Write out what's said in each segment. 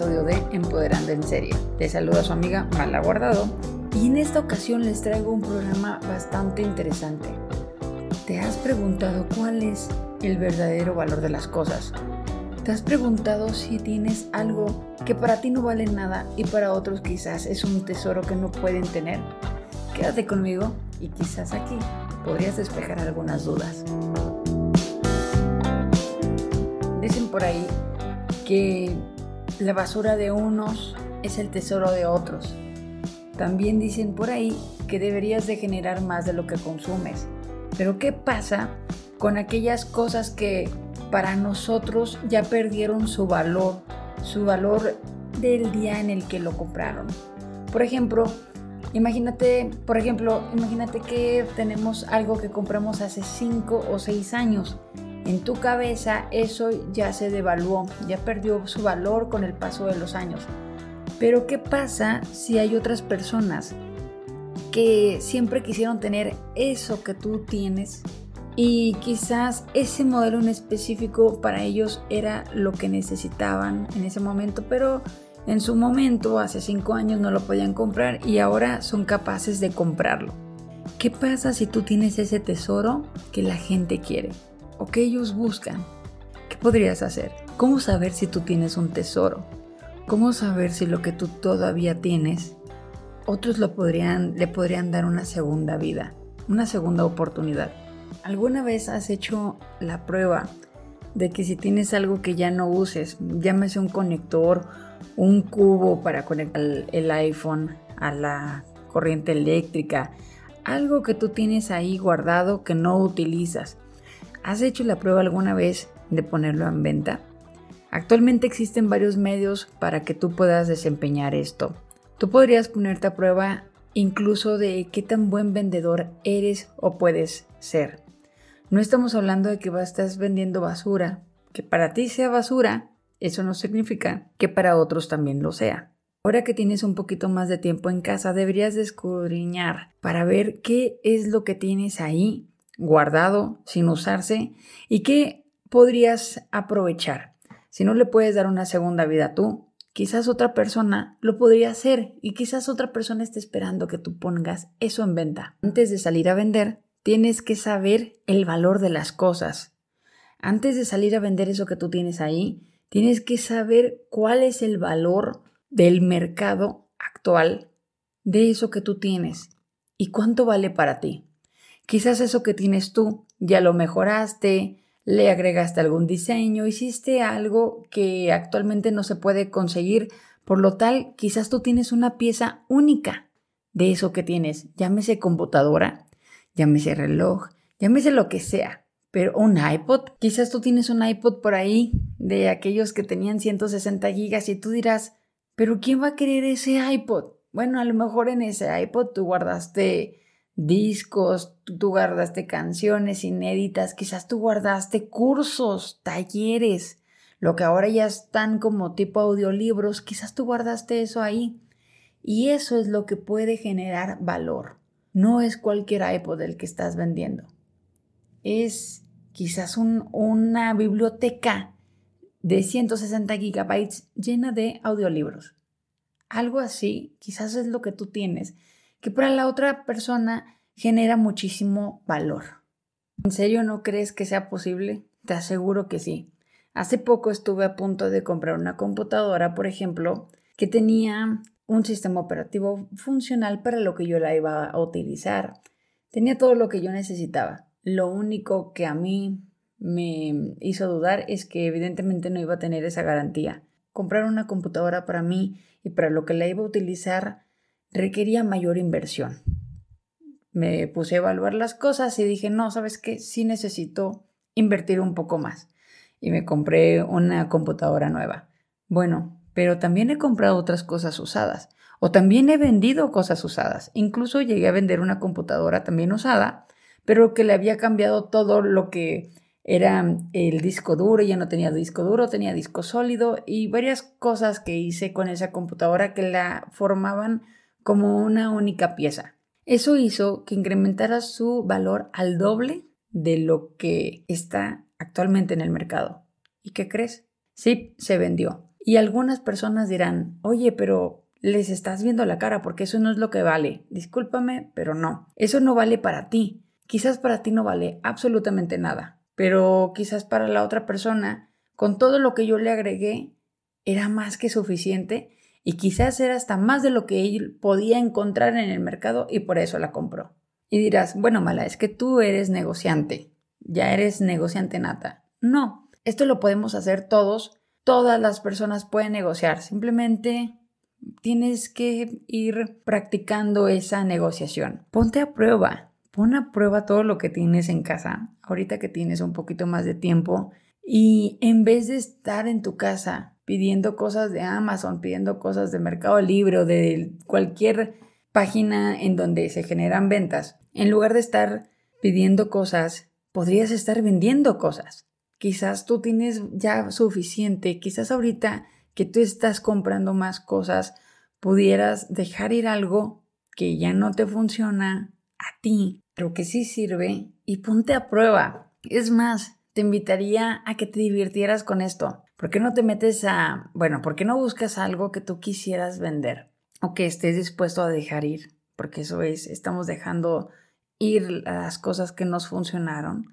episodio de Empoderando en Serie. Te saluda su amiga Mala Guardado y en esta ocasión les traigo un programa bastante interesante. ¿Te has preguntado cuál es el verdadero valor de las cosas? ¿Te has preguntado si tienes algo que para ti no vale nada y para otros quizás es un tesoro que no pueden tener? Quédate conmigo y quizás aquí podrías despejar algunas dudas. Dicen por ahí que la basura de unos es el tesoro de otros. También dicen por ahí que deberías de generar más de lo que consumes. Pero ¿qué pasa con aquellas cosas que para nosotros ya perdieron su valor, su valor del día en el que lo compraron? Por ejemplo, imagínate, por ejemplo, imagínate que tenemos algo que compramos hace 5 o 6 años en tu cabeza eso ya se devaluó, ya perdió su valor con el paso de los años. Pero ¿qué pasa si hay otras personas que siempre quisieron tener eso que tú tienes y quizás ese modelo en específico para ellos era lo que necesitaban en ese momento, pero en su momento, hace cinco años, no lo podían comprar y ahora son capaces de comprarlo. ¿Qué pasa si tú tienes ese tesoro que la gente quiere? O que ellos buscan. ¿Qué podrías hacer? ¿Cómo saber si tú tienes un tesoro? ¿Cómo saber si lo que tú todavía tienes, otros lo podrían, le podrían dar una segunda vida, una segunda oportunidad? ¿Alguna vez has hecho la prueba de que si tienes algo que ya no uses, llámese un conector, un cubo para conectar el iPhone a la corriente eléctrica, algo que tú tienes ahí guardado que no utilizas, ¿Has hecho la prueba alguna vez de ponerlo en venta? Actualmente existen varios medios para que tú puedas desempeñar esto. Tú podrías ponerte a prueba incluso de qué tan buen vendedor eres o puedes ser. No estamos hablando de que estás vendiendo basura. Que para ti sea basura, eso no significa que para otros también lo sea. Ahora que tienes un poquito más de tiempo en casa, deberías descudriñar para ver qué es lo que tienes ahí guardado sin usarse y que podrías aprovechar. Si no le puedes dar una segunda vida tú, quizás otra persona lo podría hacer y quizás otra persona esté esperando que tú pongas eso en venta. Antes de salir a vender, tienes que saber el valor de las cosas. Antes de salir a vender eso que tú tienes ahí, tienes que saber cuál es el valor del mercado actual de eso que tú tienes y cuánto vale para ti. Quizás eso que tienes tú ya lo mejoraste, le agregaste algún diseño, hiciste algo que actualmente no se puede conseguir, por lo tal, quizás tú tienes una pieza única de eso que tienes, llámese computadora, llámese reloj, llámese lo que sea, pero un iPod, quizás tú tienes un iPod por ahí de aquellos que tenían 160 gigas y tú dirás, pero ¿quién va a querer ese iPod? Bueno, a lo mejor en ese iPod tú guardaste discos, tú guardaste canciones inéditas, quizás tú guardaste cursos, talleres, lo que ahora ya están como tipo audiolibros, quizás tú guardaste eso ahí. Y eso es lo que puede generar valor. No es cualquier iPod el que estás vendiendo. Es quizás una biblioteca de 160 gigabytes llena de audiolibros. Algo así, quizás es lo que tú tienes que para la otra persona genera muchísimo valor. ¿En serio no crees que sea posible? Te aseguro que sí. Hace poco estuve a punto de comprar una computadora, por ejemplo, que tenía un sistema operativo funcional para lo que yo la iba a utilizar. Tenía todo lo que yo necesitaba. Lo único que a mí me hizo dudar es que evidentemente no iba a tener esa garantía. Comprar una computadora para mí y para lo que la iba a utilizar requería mayor inversión. Me puse a evaluar las cosas y dije, no, ¿sabes qué? Sí necesito invertir un poco más. Y me compré una computadora nueva. Bueno, pero también he comprado otras cosas usadas. O también he vendido cosas usadas. Incluso llegué a vender una computadora también usada, pero que le había cambiado todo lo que era el disco duro, ya no tenía disco duro, tenía disco sólido y varias cosas que hice con esa computadora que la formaban como una única pieza. Eso hizo que incrementara su valor al doble de lo que está actualmente en el mercado. ¿Y qué crees? Sí, se vendió. Y algunas personas dirán, oye, pero les estás viendo la cara porque eso no es lo que vale. Discúlpame, pero no. Eso no vale para ti. Quizás para ti no vale absolutamente nada, pero quizás para la otra persona, con todo lo que yo le agregué, era más que suficiente y quizás era hasta más de lo que él podía encontrar en el mercado y por eso la compró. Y dirás, bueno, Mala, es que tú eres negociante, ya eres negociante nata. No, esto lo podemos hacer todos, todas las personas pueden negociar, simplemente tienes que ir practicando esa negociación. Ponte a prueba, pon a prueba todo lo que tienes en casa, ahorita que tienes un poquito más de tiempo, y en vez de estar en tu casa pidiendo cosas de Amazon, pidiendo cosas de Mercado Libre o de cualquier página en donde se generan ventas, en lugar de estar pidiendo cosas, podrías estar vendiendo cosas. Quizás tú tienes ya suficiente, quizás ahorita que tú estás comprando más cosas, pudieras dejar ir algo que ya no te funciona a ti, pero que sí sirve y ponte a prueba. Es más, te invitaría a que te divirtieras con esto. ¿Por qué no te metes a, bueno, por qué no buscas algo que tú quisieras vender o que estés dispuesto a dejar ir? Porque eso es, estamos dejando ir las cosas que nos funcionaron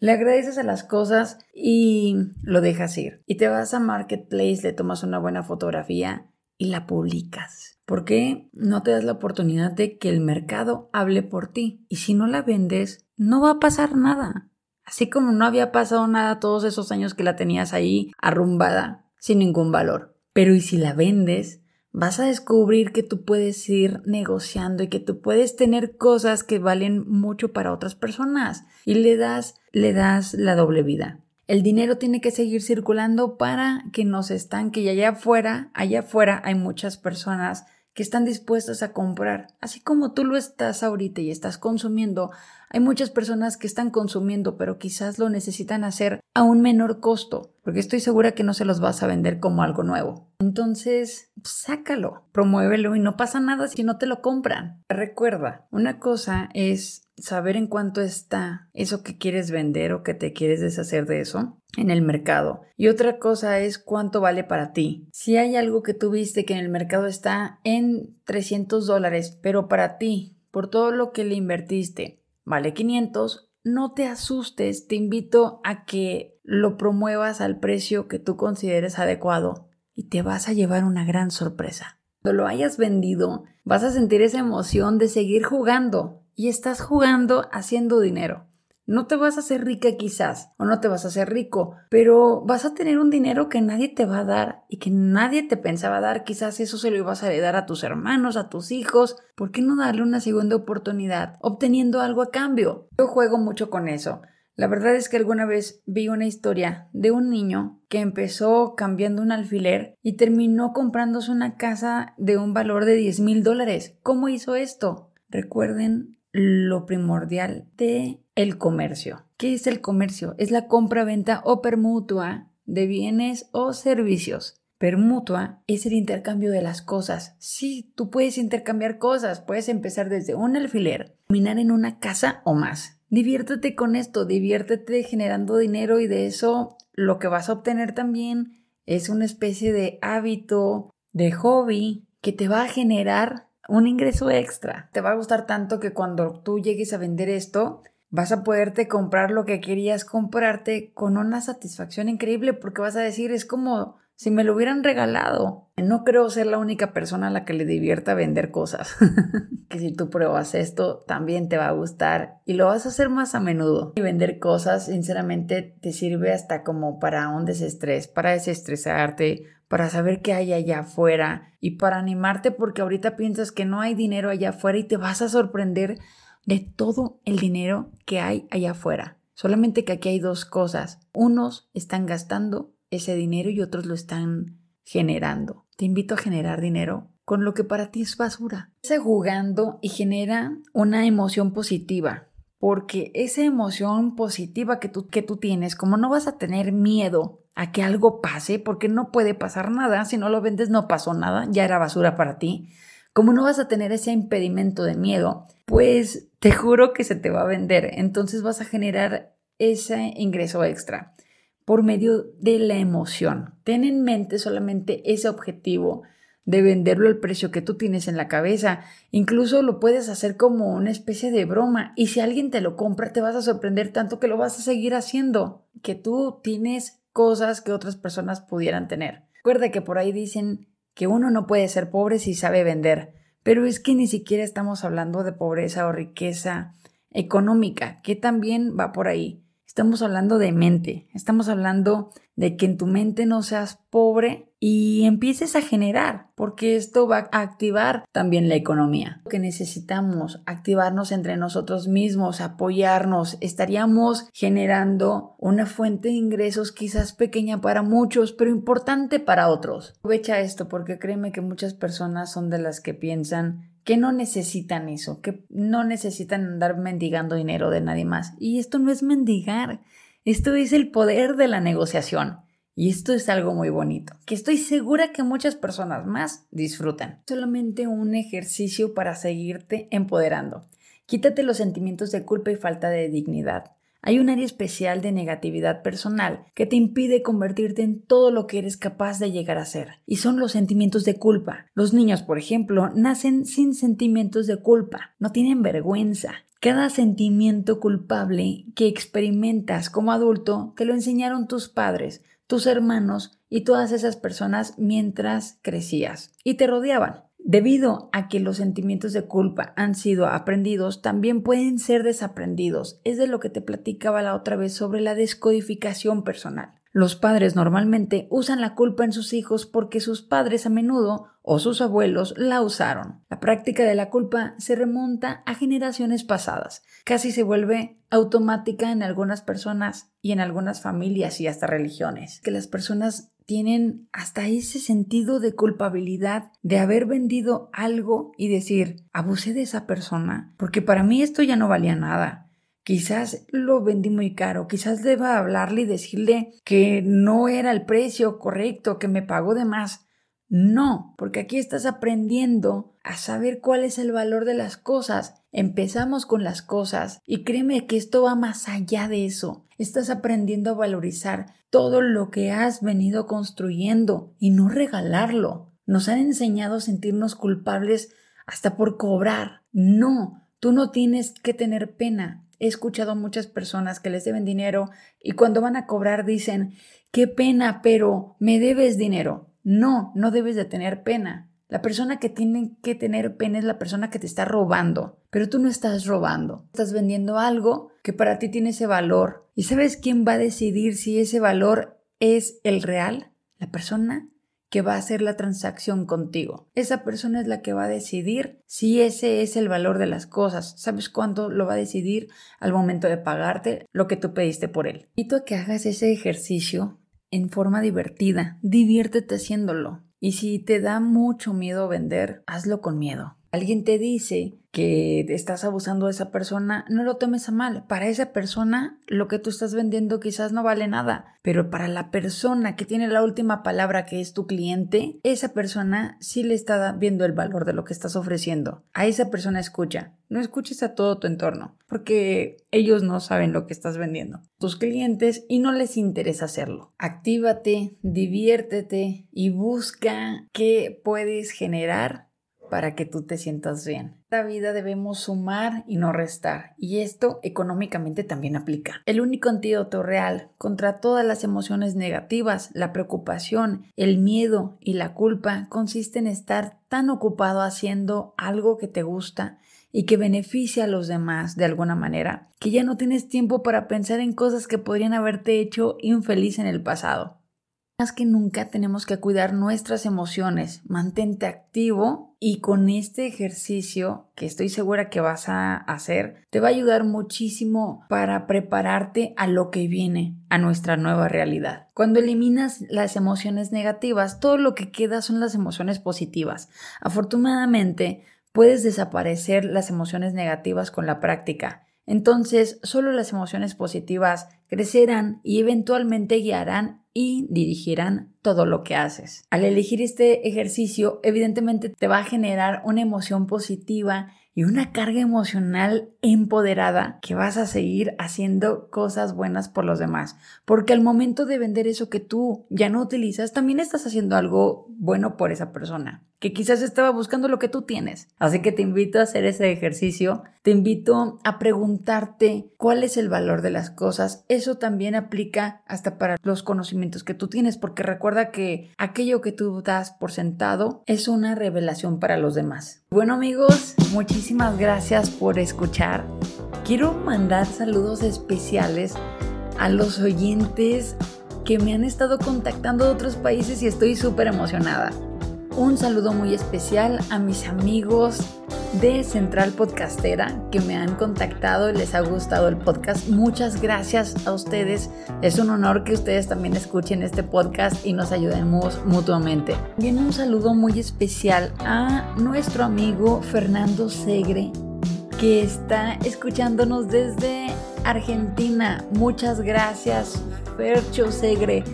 le agradeces a las cosas y lo dejas ir. Y te vas a Marketplace, le tomas una buena fotografía y la publicas. ¿Por qué no te das la oportunidad de que el mercado hable por ti? Y si no la vendes, no va a pasar nada. Así como no había pasado nada todos esos años que la tenías ahí arrumbada, sin ningún valor. Pero ¿y si la vendes? vas a descubrir que tú puedes ir negociando y que tú puedes tener cosas que valen mucho para otras personas y le das, le das la doble vida. El dinero tiene que seguir circulando para que no se estanque y allá afuera, allá afuera hay muchas personas que están dispuestas a comprar. Así como tú lo estás ahorita y estás consumiendo, hay muchas personas que están consumiendo, pero quizás lo necesitan hacer a un menor costo, porque estoy segura que no se los vas a vender como algo nuevo. Entonces, sácalo, promuévelo y no pasa nada si no te lo compran. Recuerda, una cosa es saber en cuánto está eso que quieres vender o que te quieres deshacer de eso en el mercado. Y otra cosa es cuánto vale para ti. Si hay algo que tú viste que en el mercado está en 300 dólares, pero para ti, por todo lo que le invertiste, vale 500, no te asustes, te invito a que lo promuevas al precio que tú consideres adecuado y te vas a llevar una gran sorpresa. Cuando lo hayas vendido, vas a sentir esa emoción de seguir jugando y estás jugando haciendo dinero. No te vas a hacer rica quizás, o no te vas a hacer rico, pero vas a tener un dinero que nadie te va a dar y que nadie te pensaba dar. Quizás eso se lo ibas a dar a tus hermanos, a tus hijos. ¿Por qué no darle una segunda oportunidad obteniendo algo a cambio? Yo juego mucho con eso. La verdad es que alguna vez vi una historia de un niño que empezó cambiando un alfiler y terminó comprándose una casa de un valor de 10 mil dólares. ¿Cómo hizo esto? Recuerden lo primordial de el comercio. ¿Qué es el comercio? Es la compra-venta o permutua de bienes o servicios. Permutua es el intercambio de las cosas. Sí, tú puedes intercambiar cosas, puedes empezar desde un alfiler, terminar en una casa o más. Diviértete con esto, diviértete generando dinero y de eso lo que vas a obtener también es una especie de hábito, de hobby que te va a generar un ingreso extra. Te va a gustar tanto que cuando tú llegues a vender esto, vas a poderte comprar lo que querías comprarte con una satisfacción increíble porque vas a decir, es como si me lo hubieran regalado. No creo ser la única persona a la que le divierta vender cosas. que si tú pruebas esto, también te va a gustar y lo vas a hacer más a menudo. Y vender cosas, sinceramente, te sirve hasta como para un desestrés, para desestresarte, para saber qué hay allá afuera y para animarte porque ahorita piensas que no hay dinero allá afuera y te vas a sorprender de todo el dinero que hay allá afuera. Solamente que aquí hay dos cosas. Unos están gastando ese dinero y otros lo están generando. Te invito a generar dinero con lo que para ti es basura. Estás jugando y genera una emoción positiva. Porque esa emoción positiva que tú, que tú tienes, como no vas a tener miedo a que algo pase, porque no puede pasar nada, si no lo vendes no pasó nada, ya era basura para ti. Como no vas a tener ese impedimento de miedo, pues te juro que se te va a vender, entonces vas a generar ese ingreso extra. por medio de la emoción. Ten en mente solamente ese objetivo de venderlo al precio que tú tienes en la cabeza. Incluso lo puedes hacer como una especie de broma y si alguien te lo compra te vas a sorprender tanto que lo vas a seguir haciendo, que tú tienes cosas que otras personas pudieran tener. Recuerda que por ahí dicen que uno no puede ser pobre si sabe vender, pero es que ni siquiera estamos hablando de pobreza o riqueza económica, que también va por ahí. Estamos hablando de mente, estamos hablando de que en tu mente no seas pobre y empieces a generar, porque esto va a activar también la economía. Lo que necesitamos, activarnos entre nosotros mismos, apoyarnos, estaríamos generando una fuente de ingresos quizás pequeña para muchos, pero importante para otros. Aprovecha esto porque créeme que muchas personas son de las que piensan que no necesitan eso, que no necesitan andar mendigando dinero de nadie más. Y esto no es mendigar, esto es el poder de la negociación. Y esto es algo muy bonito, que estoy segura que muchas personas más disfrutan. Solamente un ejercicio para seguirte empoderando. Quítate los sentimientos de culpa y falta de dignidad. Hay un área especial de negatividad personal que te impide convertirte en todo lo que eres capaz de llegar a ser, y son los sentimientos de culpa. Los niños, por ejemplo, nacen sin sentimientos de culpa, no tienen vergüenza. Cada sentimiento culpable que experimentas como adulto te lo enseñaron tus padres, tus hermanos y todas esas personas mientras crecías y te rodeaban. Debido a que los sentimientos de culpa han sido aprendidos, también pueden ser desaprendidos. Es de lo que te platicaba la otra vez sobre la descodificación personal. Los padres normalmente usan la culpa en sus hijos porque sus padres a menudo o sus abuelos la usaron. La práctica de la culpa se remonta a generaciones pasadas. Casi se vuelve automática en algunas personas y en algunas familias y hasta religiones. Que las personas tienen hasta ese sentido de culpabilidad de haber vendido algo y decir, abusé de esa persona, porque para mí esto ya no valía nada quizás lo vendí muy caro, quizás deba hablarle y decirle que no era el precio correcto, que me pagó de más. No, porque aquí estás aprendiendo a saber cuál es el valor de las cosas. Empezamos con las cosas y créeme que esto va más allá de eso. Estás aprendiendo a valorizar todo lo que has venido construyendo y no regalarlo. Nos han enseñado a sentirnos culpables hasta por cobrar. No, tú no tienes que tener pena. He escuchado muchas personas que les deben dinero y cuando van a cobrar dicen, qué pena, pero me debes dinero. No, no debes de tener pena. La persona que tiene que tener pena es la persona que te está robando, pero tú no estás robando. Estás vendiendo algo que para ti tiene ese valor. ¿Y sabes quién va a decidir si ese valor es el real? La persona que va a hacer la transacción contigo. Esa persona es la que va a decidir si ese es el valor de las cosas. ¿Sabes cuánto lo va a decidir al momento de pagarte lo que tú pediste por él? Y tú que hagas ese ejercicio en forma divertida. Diviértete haciéndolo. Y si te da mucho miedo vender, hazlo con miedo. Alguien te dice que estás abusando de esa persona, no lo tomes a mal. Para esa persona, lo que tú estás vendiendo quizás no vale nada, pero para la persona que tiene la última palabra, que es tu cliente, esa persona sí le está viendo el valor de lo que estás ofreciendo. A esa persona escucha. No escuches a todo tu entorno, porque ellos no saben lo que estás vendiendo. Tus clientes y no les interesa hacerlo. Actívate, diviértete y busca qué puedes generar para que tú te sientas bien. En esta vida debemos sumar y no restar, y esto económicamente también aplica. El único antídoto real contra todas las emociones negativas, la preocupación, el miedo y la culpa consiste en estar tan ocupado haciendo algo que te gusta y que beneficia a los demás de alguna manera, que ya no tienes tiempo para pensar en cosas que podrían haberte hecho infeliz en el pasado. Más que nunca tenemos que cuidar nuestras emociones, mantente activo y con este ejercicio que estoy segura que vas a hacer, te va a ayudar muchísimo para prepararte a lo que viene, a nuestra nueva realidad. Cuando eliminas las emociones negativas, todo lo que queda son las emociones positivas. Afortunadamente, puedes desaparecer las emociones negativas con la práctica. Entonces, solo las emociones positivas crecerán y eventualmente guiarán y dirigirán todo lo que haces. Al elegir este ejercicio, evidentemente te va a generar una emoción positiva y una carga emocional empoderada que vas a seguir haciendo cosas buenas por los demás. Porque al momento de vender eso que tú ya no utilizas, también estás haciendo algo bueno por esa persona que quizás estaba buscando lo que tú tienes. Así que te invito a hacer ese ejercicio, te invito a preguntarte cuál es el valor de las cosas. Eso también aplica hasta para los conocimientos que tú tienes, porque recuerda que aquello que tú das por sentado es una revelación para los demás. Bueno amigos, muchísimas gracias por escuchar. Quiero mandar saludos especiales a los oyentes que me han estado contactando de otros países y estoy súper emocionada. Un saludo muy especial a mis amigos de Central Podcastera que me han contactado y les ha gustado el podcast. Muchas gracias a ustedes. Es un honor que ustedes también escuchen este podcast y nos ayudemos mutuamente. También un saludo muy especial a nuestro amigo Fernando Segre que está escuchándonos desde Argentina. Muchas gracias, Fercho Segre.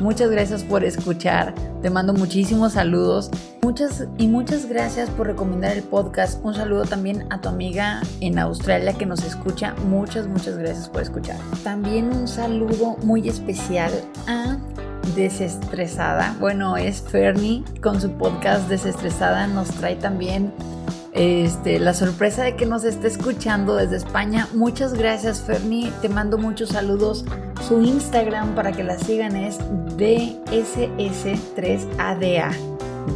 Muchas gracias por escuchar. Te mando muchísimos saludos. Muchas y muchas gracias por recomendar el podcast. Un saludo también a tu amiga en Australia que nos escucha. Muchas, muchas gracias por escuchar. También un saludo muy especial a Desestresada. Bueno, es Fernie con su podcast Desestresada. Nos trae también este, la sorpresa de que nos esté escuchando desde España. Muchas gracias, Fernie. Te mando muchos saludos. Su Instagram para que la sigan es DSS3ADA.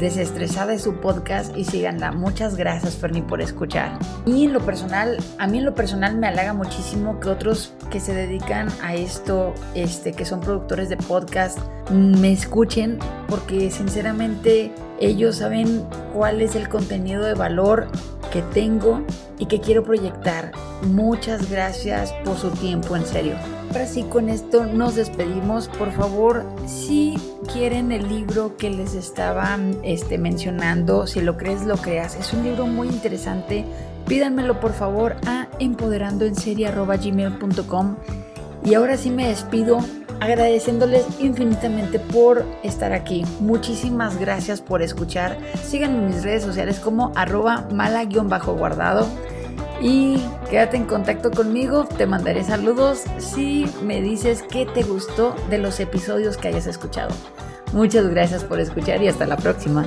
Desestresada es su podcast y síganla. Muchas gracias, Fernie, por escuchar. Y en lo personal, a mí en lo personal me halaga muchísimo que otros que se dedican a esto, este, que son productores de podcast, me escuchen, porque sinceramente ellos saben cuál es el contenido de valor que tengo y que quiero proyectar. Muchas gracias por su tiempo, en serio. Ahora sí, con esto nos despedimos. Por favor, si quieren el libro que les estaba este, mencionando, si lo crees, lo creas. Es un libro muy interesante. Pídanmelo por favor a empoderandoenserie.gmail.com Y ahora sí me despido agradeciéndoles infinitamente por estar aquí. Muchísimas gracias por escuchar. Síganme en mis redes sociales como arroba mala-guardado. Y quédate en contacto conmigo, te mandaré saludos si me dices qué te gustó de los episodios que hayas escuchado. Muchas gracias por escuchar y hasta la próxima.